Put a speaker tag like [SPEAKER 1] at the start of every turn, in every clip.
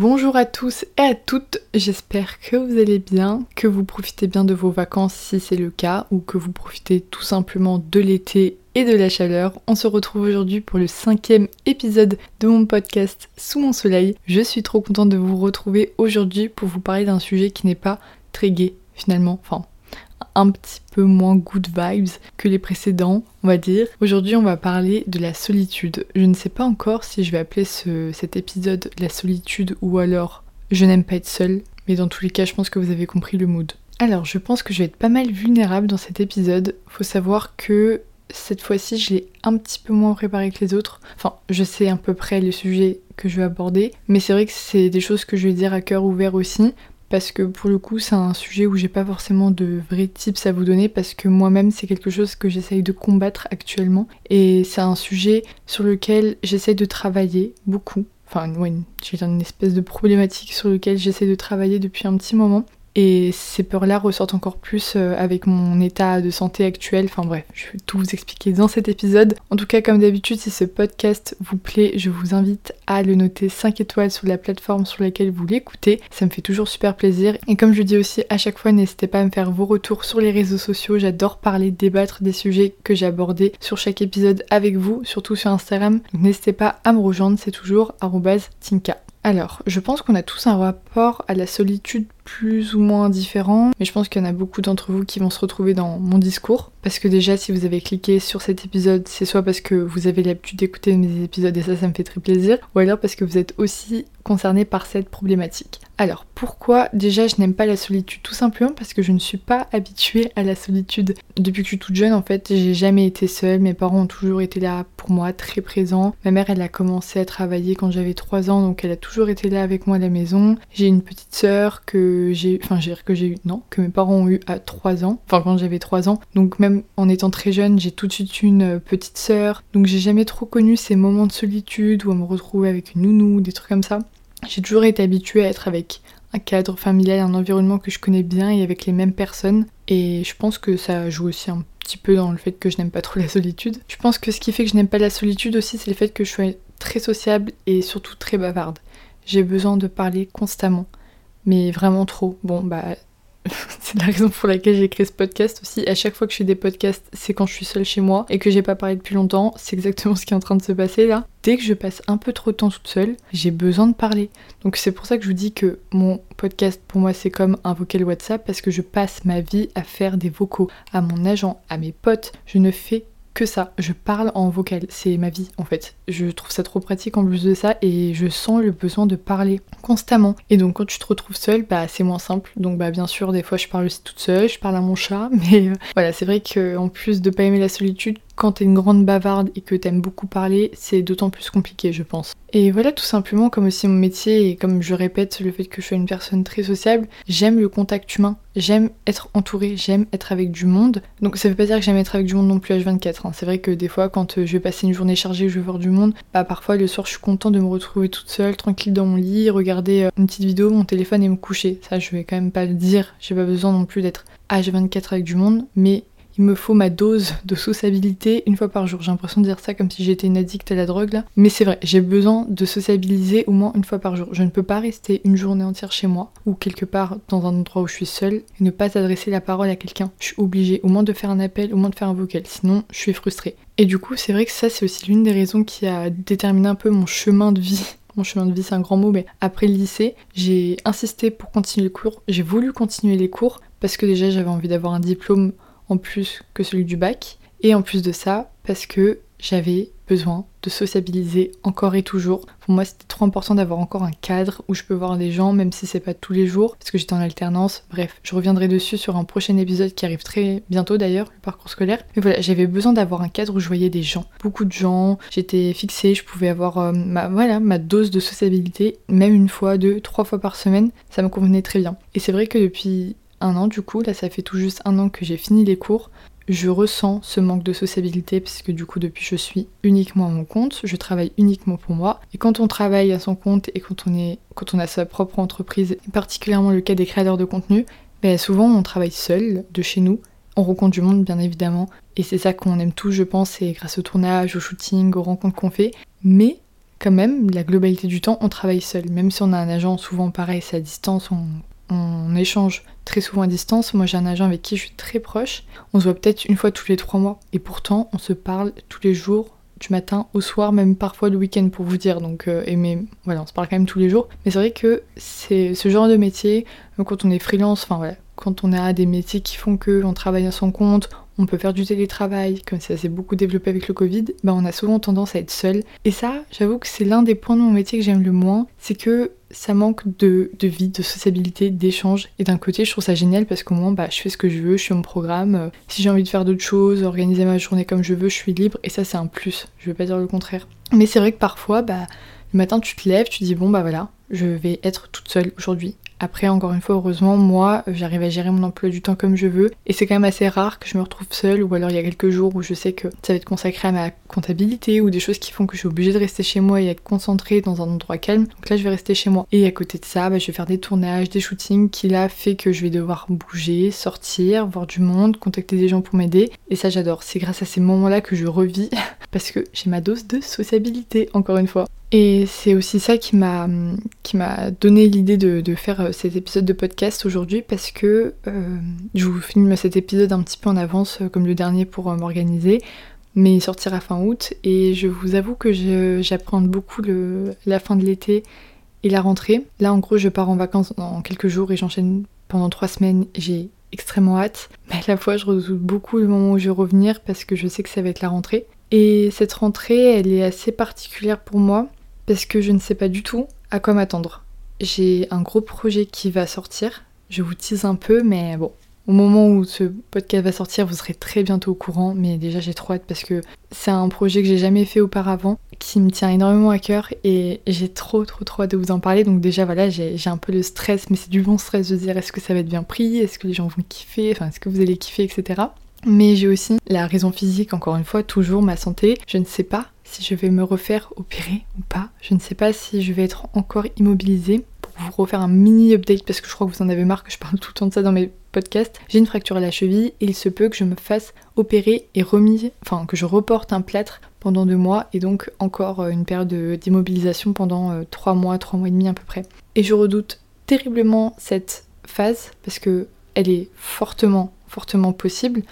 [SPEAKER 1] Bonjour à tous et à toutes, j'espère que vous allez bien, que vous profitez bien de vos vacances si c'est le cas, ou que vous profitez tout simplement de l'été et de la chaleur. On se retrouve aujourd'hui pour le cinquième épisode de mon podcast Sous mon soleil. Je suis trop contente de vous retrouver aujourd'hui pour vous parler d'un sujet qui n'est pas très gai finalement, enfin un petit peu moins good vibes que les précédents, on va dire. Aujourd'hui, on va parler de la solitude. Je ne sais pas encore si je vais appeler cet épisode la solitude ou alors je n'aime pas être seule, mais dans tous les cas, je pense que vous avez compris le mood. Alors, je pense que je vais être pas mal vulnérable dans cet épisode. Faut savoir que cette fois-ci, je l'ai un petit peu moins préparé que les autres. Enfin, je sais à peu près les sujets que je vais aborder, mais c'est vrai que c'est des choses que je vais dire à cœur ouvert aussi parce que pour le coup c'est un sujet où j'ai pas forcément de vrais tips à vous donner parce que moi-même c'est quelque chose que j'essaye de combattre actuellement et c'est un sujet sur lequel j'essaye de travailler beaucoup. Enfin, ouais, j'ai une espèce de problématique sur lequel j'essaie de travailler depuis un petit moment et ces peurs-là ressortent encore plus euh, avec mon état de santé actuel. Enfin bref, je vais tout vous expliquer dans cet épisode. En tout cas, comme d'habitude, si ce podcast vous plaît, je vous invite à le noter 5 étoiles sur la plateforme sur laquelle vous l'écoutez. Ça me fait toujours super plaisir. Et comme je dis aussi à chaque fois, n'hésitez pas à me faire vos retours sur les réseaux sociaux. J'adore parler, débattre des sujets que j'ai abordés sur chaque épisode avec vous, surtout sur Instagram. N'hésitez pas à me rejoindre, c'est toujours tinka. Alors, je pense qu'on a tous un rapport à la solitude plus ou moins différent, mais je pense qu'il y en a beaucoup d'entre vous qui vont se retrouver dans mon discours. Parce que déjà, si vous avez cliqué sur cet épisode, c'est soit parce que vous avez l'habitude d'écouter mes épisodes et ça, ça me fait très plaisir, ou alors parce que vous êtes aussi concerné par cette problématique. Alors, pourquoi déjà je n'aime pas la solitude? Tout simplement parce que je ne suis pas habituée à la solitude. Depuis que je suis toute jeune, en fait, j'ai jamais été seule. Mes parents ont toujours été là pour moi, très présents. Ma mère, elle a commencé à travailler quand j'avais 3 ans, donc elle a toujours été là avec moi à la maison. J'ai une petite sœur que j'ai enfin j'ai que j'ai eu non que mes parents ont eu à 3 ans enfin quand j'avais 3 ans donc même en étant très jeune j'ai tout de suite une euh, petite sœur donc j'ai jamais trop connu ces moments de solitude où on me retrouvait avec une nounou des trucs comme ça j'ai toujours été habituée à être avec un cadre familial un environnement que je connais bien et avec les mêmes personnes. Et je pense que ça joue aussi un petit peu dans le fait que je n'aime pas trop la solitude. Je pense que ce qui fait que je n'aime pas la solitude aussi c'est le fait que je sois très sociable et surtout très bavarde. J'ai besoin de parler constamment mais vraiment trop. Bon, bah, c'est la raison pour laquelle j'ai créé ce podcast aussi. À chaque fois que je fais des podcasts, c'est quand je suis seule chez moi et que j'ai pas parlé depuis longtemps. C'est exactement ce qui est en train de se passer là. Dès que je passe un peu trop de temps toute seule, j'ai besoin de parler. Donc c'est pour ça que je vous dis que mon podcast pour moi c'est comme un vocal WhatsApp parce que je passe ma vie à faire des vocaux à mon agent, à mes potes. Je ne fais ça. Je parle en vocal, c'est ma vie en fait. Je trouve ça trop pratique en plus de ça et je sens le besoin de parler constamment. Et donc quand tu te retrouves seule, bah c'est moins simple. Donc bah bien sûr des fois je parle aussi toute seule, je parle à mon chat, mais euh, voilà c'est vrai qu'en plus de pas aimer la solitude, quand t'es une grande bavarde et que t'aimes beaucoup parler, c'est d'autant plus compliqué, je pense. Et voilà, tout simplement, comme aussi mon métier et comme je répète le fait que je sois une personne très sociable, j'aime le contact humain, j'aime être entourée, j'aime être avec du monde. Donc ça veut pas dire que j'aime être avec du monde non plus H24. Hein. C'est vrai que des fois, quand euh, je vais passer une journée chargée, je vais voir du monde, bah parfois le soir, je suis contente de me retrouver toute seule, tranquille dans mon lit, regarder euh, une petite vidéo, mon téléphone et me coucher. Ça, je vais quand même pas le dire. J'ai pas besoin non plus d'être H24 avec du monde, mais il me faut ma dose de sociabilité une fois par jour. J'ai l'impression de dire ça comme si j'étais une addict à la drogue là. Mais c'est vrai, j'ai besoin de sociabiliser au moins une fois par jour. Je ne peux pas rester une journée entière chez moi ou quelque part dans un endroit où je suis seule et ne pas adresser la parole à quelqu'un. Je suis obligée au moins de faire un appel, au moins de faire un vocal. Sinon, je suis frustrée. Et du coup, c'est vrai que ça, c'est aussi l'une des raisons qui a déterminé un peu mon chemin de vie mon chemin de vie c'est un grand mot, mais après le lycée, j'ai insisté pour continuer les cours, j'ai voulu continuer les cours parce que déjà j'avais envie d'avoir un diplôme en plus que celui du bac. Et en plus de ça, parce que j'avais besoin de sociabiliser encore et toujours. Pour moi, c'était trop important d'avoir encore un cadre où je peux voir des gens, même si c'est pas tous les jours, parce que j'étais en alternance. Bref, je reviendrai dessus sur un prochain épisode qui arrive très bientôt d'ailleurs, le parcours scolaire. Mais voilà, j'avais besoin d'avoir un cadre où je voyais des gens, beaucoup de gens. J'étais fixée, je pouvais avoir euh, ma voilà ma dose de sociabilité, même une fois, deux, trois fois par semaine. Ça me convenait très bien. Et c'est vrai que depuis un an du coup, là ça fait tout juste un an que j'ai fini les cours, je ressens ce manque de sociabilité puisque du coup depuis je suis uniquement à mon compte, je travaille uniquement pour moi. Et quand on travaille à son compte et quand on, est, quand on a sa propre entreprise, particulièrement le cas des créateurs de contenu, ben souvent on travaille seul de chez nous. On rencontre du monde bien évidemment et c'est ça qu'on aime tous je pense, c'est grâce au tournage, au shooting, aux rencontres qu'on fait. Mais quand même, la globalité du temps, on travaille seul. Même si on a un agent, souvent pareil, c'est à distance, on, on échange très souvent à distance. Moi, j'ai un agent avec qui je suis très proche. On se voit peut-être une fois tous les trois mois. Et pourtant, on se parle tous les jours, du matin au soir, même parfois le week-end pour vous dire. Donc, euh, et mais voilà, on se parle quand même tous les jours. Mais c'est vrai que c'est ce genre de métier, quand on est freelance, enfin voilà, quand on a des métiers qui font que on travaille à son compte, on peut faire du télétravail, comme ça s'est beaucoup développé avec le Covid, bah on a souvent tendance à être seul. Et ça, j'avoue que c'est l'un des points de mon métier que j'aime le moins, c'est que ça manque de, vie, de sociabilité, d'échange. Et d'un côté, je trouve ça génial parce qu'au moins, bah, je fais ce que je veux, je suis mon programme. Euh, si j'ai envie de faire d'autres choses, organiser ma journée comme je veux, je suis libre. Et ça, c'est un plus. Je veux pas dire le contraire. Mais c'est vrai que parfois, bah, le matin, tu te lèves, tu dis, bon, bah voilà, je vais être toute seule aujourd'hui. Après, encore une fois, heureusement, moi, j'arrive à gérer mon emploi du temps comme je veux. Et c'est quand même assez rare que je me retrouve seule, ou alors il y a quelques jours où je sais que ça va être consacré à ma comptabilité, ou des choses qui font que je suis obligée de rester chez moi et être concentrée dans un endroit calme. Donc là, je vais rester chez moi. Et à côté de ça, bah, je vais faire des tournages, des shootings, qui là fait que je vais devoir bouger, sortir, voir du monde, contacter des gens pour m'aider. Et ça, j'adore. C'est grâce à ces moments-là que je revis, parce que j'ai ma dose de sociabilité, encore une fois. Et c'est aussi ça qui m'a qui m'a donné l'idée de, faire euh, cet épisode de podcast aujourd'hui parce que euh, je vous filme cet épisode un petit peu en avance euh, comme le dernier pour m'organiser, mais il sortira fin août et je vous avoue que j'apprends beaucoup le, la fin de l'été et la rentrée. Là en gros je pars en vacances dans quelques jours et j'enchaîne pendant trois semaines. J'ai extrêmement hâte, mais à la fois je redoute beaucoup le moment où je vais revenir parce que je sais que ça va être la rentrée. Et cette rentrée, elle est assez particulière pour moi parce que je ne sais pas du tout à quoi m'attendre. J'ai un gros projet qui va sortir, je vous tease un peu, mais bon, au moment où ce podcast va sortir, vous serez très bientôt au courant, mais déjà j'ai trop hâte parce que c'est un projet que j'ai jamais fait auparavant, qui me tient énormément à cœur et j'ai trop trop trop hâte de vous en parler. Donc déjà voilà, j'ai un peu le stress, mais c'est du bon stress de dire est-ce que ça va être bien pris, est-ce que les gens vont kiffer, enfin est-ce que vous allez kiffer, etc. Mais j'ai aussi la raison physique, encore une fois, toujours ma santé. Je ne sais pas si je vais me refaire opérer ou pas. Je ne sais pas si je vais être encore immobilisée pour vous refaire un mini update parce que je crois que vous en avez marre que je parle tout le temps de ça dans mes podcasts. J'ai une fracture à la cheville et il se peut que je me fasse opérer et remis, enfin que je reporte un plâtre pendant deux mois et donc encore euh, une période d'immobilisation pendant 3 euh, mois, 3 mois et demi à peu près. Et je redoute terriblement cette phase parce que elle est fortement, fortement possible.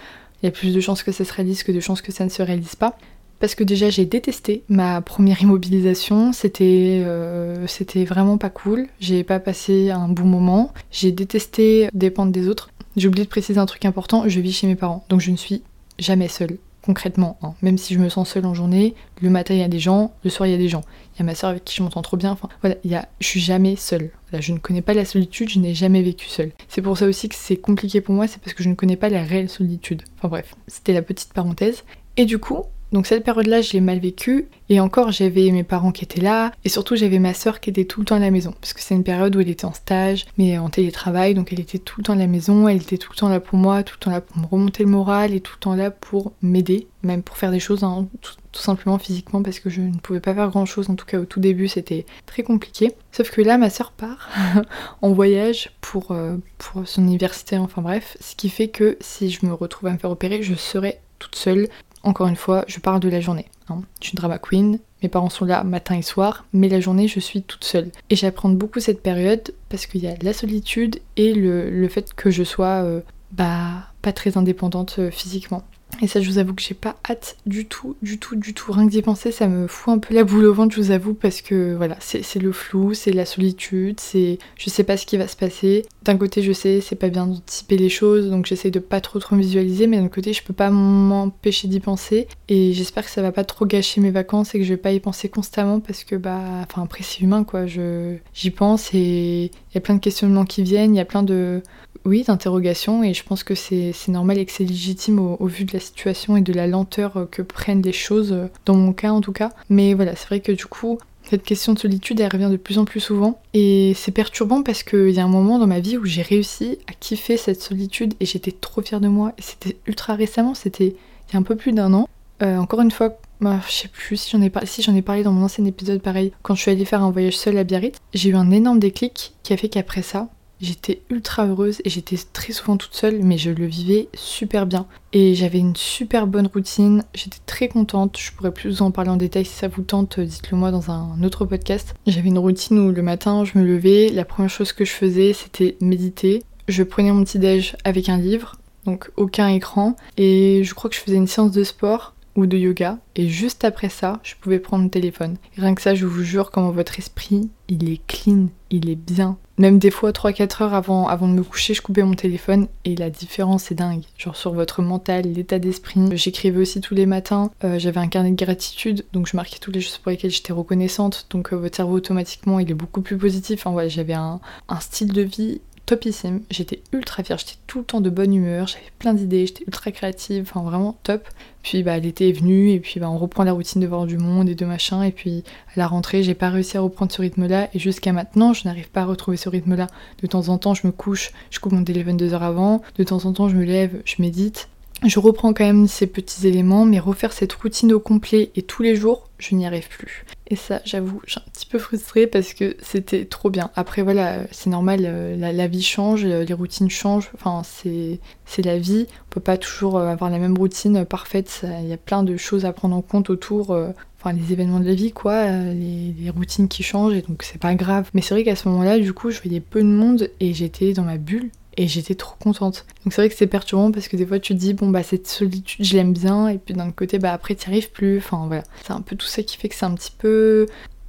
[SPEAKER 1] Il y a plus de chances que ça se réalise que de chances que ça ne se réalise pas. Parce que déjà j'ai détesté ma première immobilisation, c'était euh, c'était vraiment pas cool, j'ai pas passé un bon moment, j'ai détesté dépendre des autres. J'ai oublié de préciser un truc important, je vis chez mes parents, donc je ne suis jamais seule, concrètement. Hein. Même si je me sens seule en journée, le matin il y a des gens, le soir il y a des gens. Il y a ma soeur avec qui je m'entends trop bien, enfin voilà, il y a, je suis jamais seule. je ne connais pas la solitude, je n'ai jamais vécu seule. C'est pour ça aussi que c'est compliqué pour moi, c'est parce que je ne connais pas la réelle solitude. Enfin bref, c'était la petite parenthèse. Et du coup, donc cette période-là, je l'ai mal vécue. Et encore, j'avais mes parents qui étaient là. Et surtout, j'avais ma soeur qui était tout le temps à la maison. Parce que c'est une période où elle était en stage, mais en télétravail. Donc elle était tout le temps à la maison. Elle était tout le temps là pour moi, tout le temps là pour me remonter le moral et tout le temps là pour m'aider. Même pour faire des choses, hein, tout, simplement physiquement. Parce que je ne pouvais pas faire grand-chose. En tout cas, au tout début, c'était très compliqué. Sauf que là, ma soeur part en voyage pour, euh, pour son université. Enfin bref. Ce qui fait que si je me retrouve à me faire opérer, je serai toute seule encore une fois, je parle de la journée. Hein. Je suis drama queen, mes parents sont là matin et soir, mais la journée, je suis toute seule. Et j'apprends beaucoup cette période parce qu'il y a la solitude et le, fait que je sois euh, bah, pas très indépendante euh, physiquement. Et ça, je vous avoue que j'ai pas hâte du tout, du tout, du tout. Rien que d'y penser, ça me fout un peu la boule au ventre, je vous avoue, parce que voilà, c'est le flou, c'est la solitude, c'est je sais pas ce qui va se passer. D'un côté, je sais, c'est pas bien d'anticiper les choses, donc j'essaie de pas trop trop visualiser, mais d'un côté, je peux pas m'empêcher d'y penser. Et j'espère que ça va pas trop gâcher mes vacances et que je vais pas y penser constamment, parce que bah, enfin après, c'est humain quoi, j'y pense et il y a plein de questionnements qui viennent, il y a plein de oui, d'interrogation, et je pense que c'est normal et que c'est légitime au, vu de la situation et de la lenteur que prennent les choses, euh, dans mon cas en tout cas. Mais voilà, c'est vrai que du coup, cette question de solitude, elle revient de plus en plus souvent. Et c'est perturbant parce qu'il y a un moment dans ma vie où j'ai réussi à kiffer cette solitude et j'étais trop fière de moi. Et c'était ultra récemment, c'était il y a un peu plus d'un an. Euh, encore une fois, bah, je sais plus si j'en ai, parlé, si ai parlé dans mon ancien épisode pareil, quand je suis allée faire un voyage seul à Biarritz, j'ai eu un énorme déclic qui a fait qu'après ça, J'étais ultra heureuse et j'étais très souvent toute seule, mais je le vivais super bien. Et j'avais une super bonne routine, j'étais très contente. Je pourrais plus vous en parler en détail si ça vous tente, dites-le moi dans un autre podcast. J'avais une routine où le matin je me levais, la première chose que je faisais c'était méditer. Je prenais mon petit déj avec un livre, donc aucun écran, et je crois que je faisais une séance de sport de yoga. Et juste après ça, je pouvais prendre le téléphone. rien que ça, je vous jure comment votre esprit, il est clean, il est bien. Même des fois, 3-4 heures avant, avant de me coucher, je coupais mon téléphone et la différence est dingue. Genre sur votre mental, l'état d'esprit. J'écrivais aussi tous les matins. Euh, j'avais un carnet de gratitude, donc je marquais toutes les choses pour lesquelles j'étais reconnaissante. Donc euh, votre cerveau automatiquement, il est beaucoup plus positif. Enfin ouais, j'avais un style de vie topissime. J'étais ultra fière, j'étais tout le temps de bonne humeur, j'avais plein d'idées, j'étais ultra créative, enfin vraiment top. Puis bah l'été est venu et puis bah on reprend la routine de voir du monde et de machin. Et puis à la rentrée j'ai pas réussi à reprendre ce rythme-là. Et jusqu'à maintenant je n'arrive pas à retrouver ce rythme-là. De temps en temps je me couche, je coupe mon téléphone deux heures avant, de temps en temps je me lève, je médite. Je reprends quand même ces petits éléments, mais refaire cette routine au complet et tous les jours, je n'y arrive plus. Et ça, j'avoue, j'ai un petit peu frustrée parce que c'était trop bien. Après, voilà, c'est normal, euh, la, vie change, euh, les routines changent, enfin, c'est, la vie. On peut pas toujours euh, avoir la même routine parfaite, il y a plein de choses à prendre en compte autour, enfin, les événements de la vie, quoi, les, les routines qui changent, et donc c'est pas grave. Mais c'est vrai qu'à ce moment-là, du coup, je voyais peu de monde et j'étais dans ma bulle et j'étais trop contente. Donc c'est vrai que c'est perturbant parce que des fois tu te dis bon bah cette solitude je l'aime bien et puis d'un côté bah après t'y arrives plus. Enfin voilà, c'est un peu tout ça qui fait que c'est un petit peu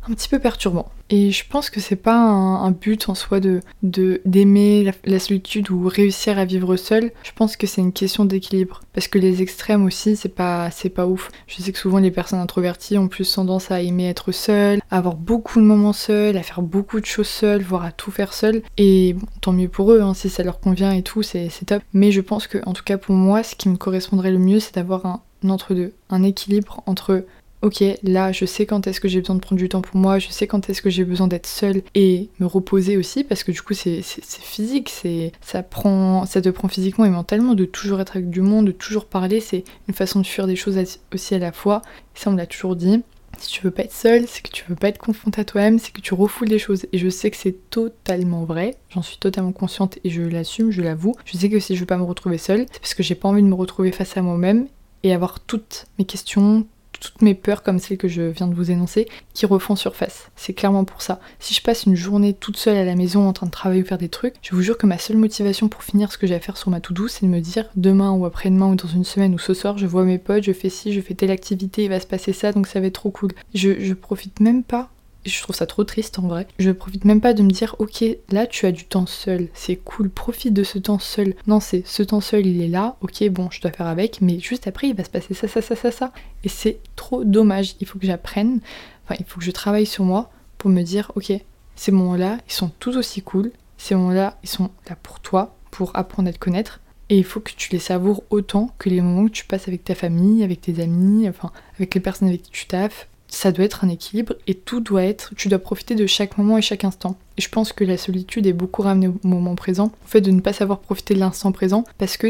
[SPEAKER 1] un petit peu perturbant. Et je pense que c'est pas un, but en soi de d'aimer la, solitude ou réussir à vivre seul. Je pense que c'est une question d'équilibre. Parce que les extrêmes aussi, c'est pas, c'est pas ouf. Je sais que souvent les personnes introverties ont plus tendance à aimer être seules, à avoir beaucoup de moments seuls, à faire beaucoup de choses seules, voire à tout faire seul. Et tant mieux pour eux, hein, si ça leur convient et tout, c'est top. Mais je pense que, en tout cas pour moi, ce qui me correspondrait le mieux, c'est d'avoir un entre-deux, un équilibre entre ok, là je sais quand est-ce que j'ai besoin de prendre du temps pour moi, je sais quand est-ce que j'ai besoin d'être seule et me reposer aussi parce que du coup c'est physique, ça ça te prend physiquement et mentalement de toujours être avec du monde, de toujours parler, c'est une façon de fuir des choses aussi à la fois. Ça on me l'a toujours dit. Si tu veux pas être seule, c'est que tu veux pas être confronté à toi-même, c'est que tu refoules les choses. Et je sais que c'est totalement vrai, j'en suis totalement consciente et je l'assume, je l'avoue. Je sais que si je veux pas me retrouver seule, c'est parce que j'ai pas envie de me retrouver face à moi-même et avoir toutes mes questions, toutes mes peurs comme celles que je viens de vous énoncer qui refont surface. C'est clairement pour ça. Si je passe une journée toute seule à la maison en train de travailler ou faire des trucs, je vous jure que ma seule motivation pour finir ce que j'ai à faire sur ma to-do, c'est de me dire demain ou après-demain ou dans une semaine ou ce soir, je vois mes potes, je fais ci, je fais telle activité, il va se passer ça, donc ça va être trop cool. Je, je profite même pas je trouve ça trop triste en vrai. Je profite même pas de me dire, ok, là tu as du temps seul, c'est cool, profite de ce temps seul. Non, c'est ce temps seul, il est là, ok, bon, je dois faire avec, mais juste après, il va se passer ça, ça, ça, ça, ça. Et c'est trop dommage. Il faut que j'apprenne, enfin, il faut que je travaille sur moi pour me dire, ok, ces moments-là, ils sont tous aussi cool. Ces moments-là, ils sont là pour toi, pour apprendre à te connaître. Et il faut que tu les savoures autant que les moments que tu passes avec ta famille, avec tes amis, enfin avec les personnes avec qui tu taffes, ça doit être un équilibre et tout doit être, tu dois profiter de chaque moment et chaque instant. Et je pense que la solitude est beaucoup ramenée au moment présent, au fait de ne pas savoir profiter de l'instant présent parce que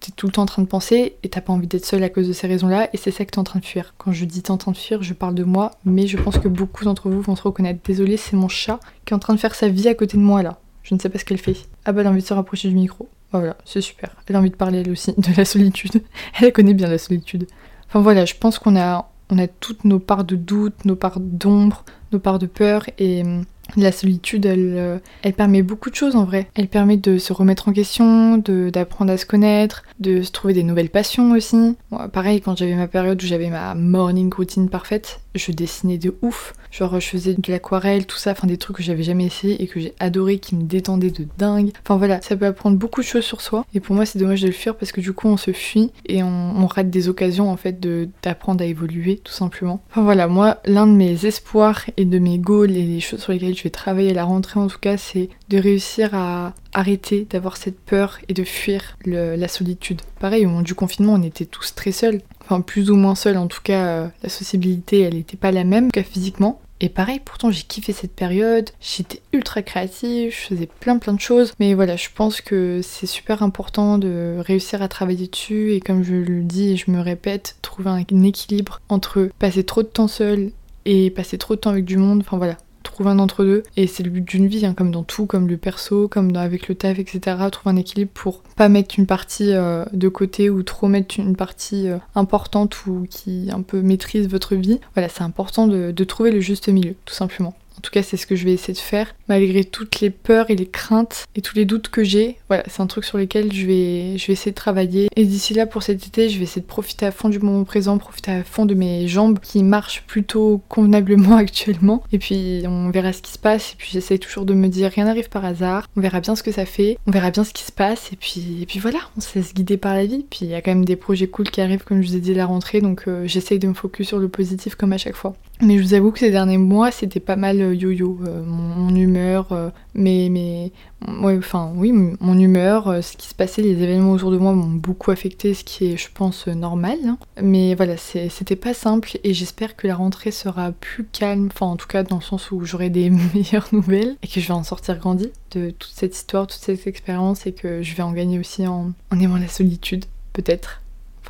[SPEAKER 1] t'es tout le temps en train de penser et t'as pas envie d'être seul à cause de ces raisons-là et c'est ça que t'es en train de fuir. Quand je dis t'es en train de fuir, je parle de moi, mais je pense que beaucoup d'entre vous vont se reconnaître. Désolé, c'est mon chat qui est en train de faire sa vie à côté de moi là. Je ne sais pas ce qu'elle fait. Ah bah elle a envie de se rapprocher du micro. voilà, c'est super. Elle a envie de parler elle aussi de la solitude. Elle connaît bien la solitude. Enfin voilà, je pense qu'on a on a toutes nos parts de doute, nos parts d'ombre, nos parts de peur et hum, la solitude, elle, euh, elle permet beaucoup de choses en vrai. Elle permet de se remettre en question, d'apprendre à se connaître, de se trouver des nouvelles passions aussi. pareil, quand j'avais ma période où j'avais ma morning routine parfaite, je dessinais de ouf. Genre, je faisais de l'aquarelle, tout ça, enfin des trucs que j'avais jamais essayé et que j'ai adoré, qui me détendaient de dingue. Enfin voilà, ça peut apprendre beaucoup de choses sur soi. Et pour moi, c'est dommage de le fuir parce que du coup, on se fuit et on, rate des occasions en fait d'apprendre à évoluer, tout simplement. Enfin voilà, moi, l'un de mes espoirs et de mes goals et les choses sur lesquelles je vais travailler à la rentrée en tout cas, c'est de réussir à arrêter d'avoir cette peur et de fuir la solitude. Pareil, au moment du confinement, on était tous très seuls. Enfin, plus ou moins seuls, en tout cas, euh, la sociabilité, elle n'était pas la même qu'à physiquement. Et pareil, pourtant j'ai kiffé cette période, j'étais ultra créative, je faisais plein plein de choses. Mais voilà, je pense que c'est super important de réussir à travailler dessus et comme je le dis et je me répète, trouver un équilibre entre passer trop de temps seul et passer trop de temps avec du monde. Enfin voilà, trouve un entre-deux. Et c'est le but d'une vie, hein, comme dans tout, comme le perso, comme avec le taf, etc. Trouve un équilibre pour pas mettre une partie euh, de côté ou trop mettre une partie euh, importante ou qui un peu maîtrise votre vie. Voilà, c'est important de trouver le juste milieu, tout simplement. En tout cas, c'est ce que je vais essayer de faire, malgré toutes les peurs et les craintes et tous les doutes que j'ai. Voilà, c'est un truc sur lequel je vais, je vais essayer de travailler. Et d'ici là, pour cet été, je vais essayer de profiter à fond du moment présent, profiter à fond de mes jambes qui marchent plutôt convenablement actuellement. Et puis, on verra ce qui se passe. Et puis, j'essaie toujours de me dire, rien n'arrive par hasard. On verra bien ce que ça fait. On verra bien ce qui se passe. Et puis, et puis voilà, on se laisse guider par la vie. Puis, il y a quand même des projets cool qui arrivent, comme je vous ai dit, la rentrée. Donc, euh, j'essaye de me focus sur le positif comme à chaque fois. Mais je vous avoue que ces derniers mois, c'était pas mal euh, yo-yo. Euh, mon, humeur, euh, mais, enfin, oui, mon humeur, ce qui se passait, les événements autour de moi m'ont beaucoup affecté, ce qui est, je pense, normal. Hein. Mais voilà, c'était pas simple et j'espère que la rentrée sera plus calme, enfin, en tout cas, dans le sens où j'aurai des meilleures nouvelles et que je vais en sortir grandi de toute cette histoire, toute cette expérience et que je vais en gagner aussi en aimant la solitude, peut-être.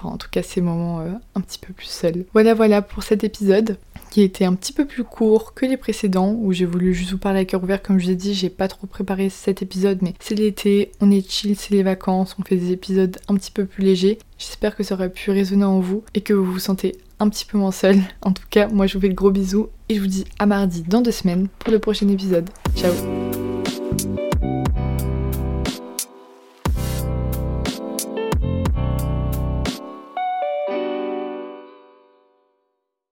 [SPEAKER 1] Enfin, en tout cas, ces moments un petit peu plus seuls. Voilà, voilà pour cet épisode qui était un petit peu plus court que les précédents, où j'ai voulu juste vous parler à cœur ouvert, comme je vous ai dit, j'ai pas trop préparé cet épisode, mais c'est l'été, on est chill, c'est les vacances, on fait des épisodes un petit peu plus légers. J'espère que ça aurait pu résonner en vous et que vous vous sentez un petit peu moins seul. En tout cas, moi je vous fais de gros bisous et je vous dis à mardi dans deux semaines pour le prochain épisode. Ciao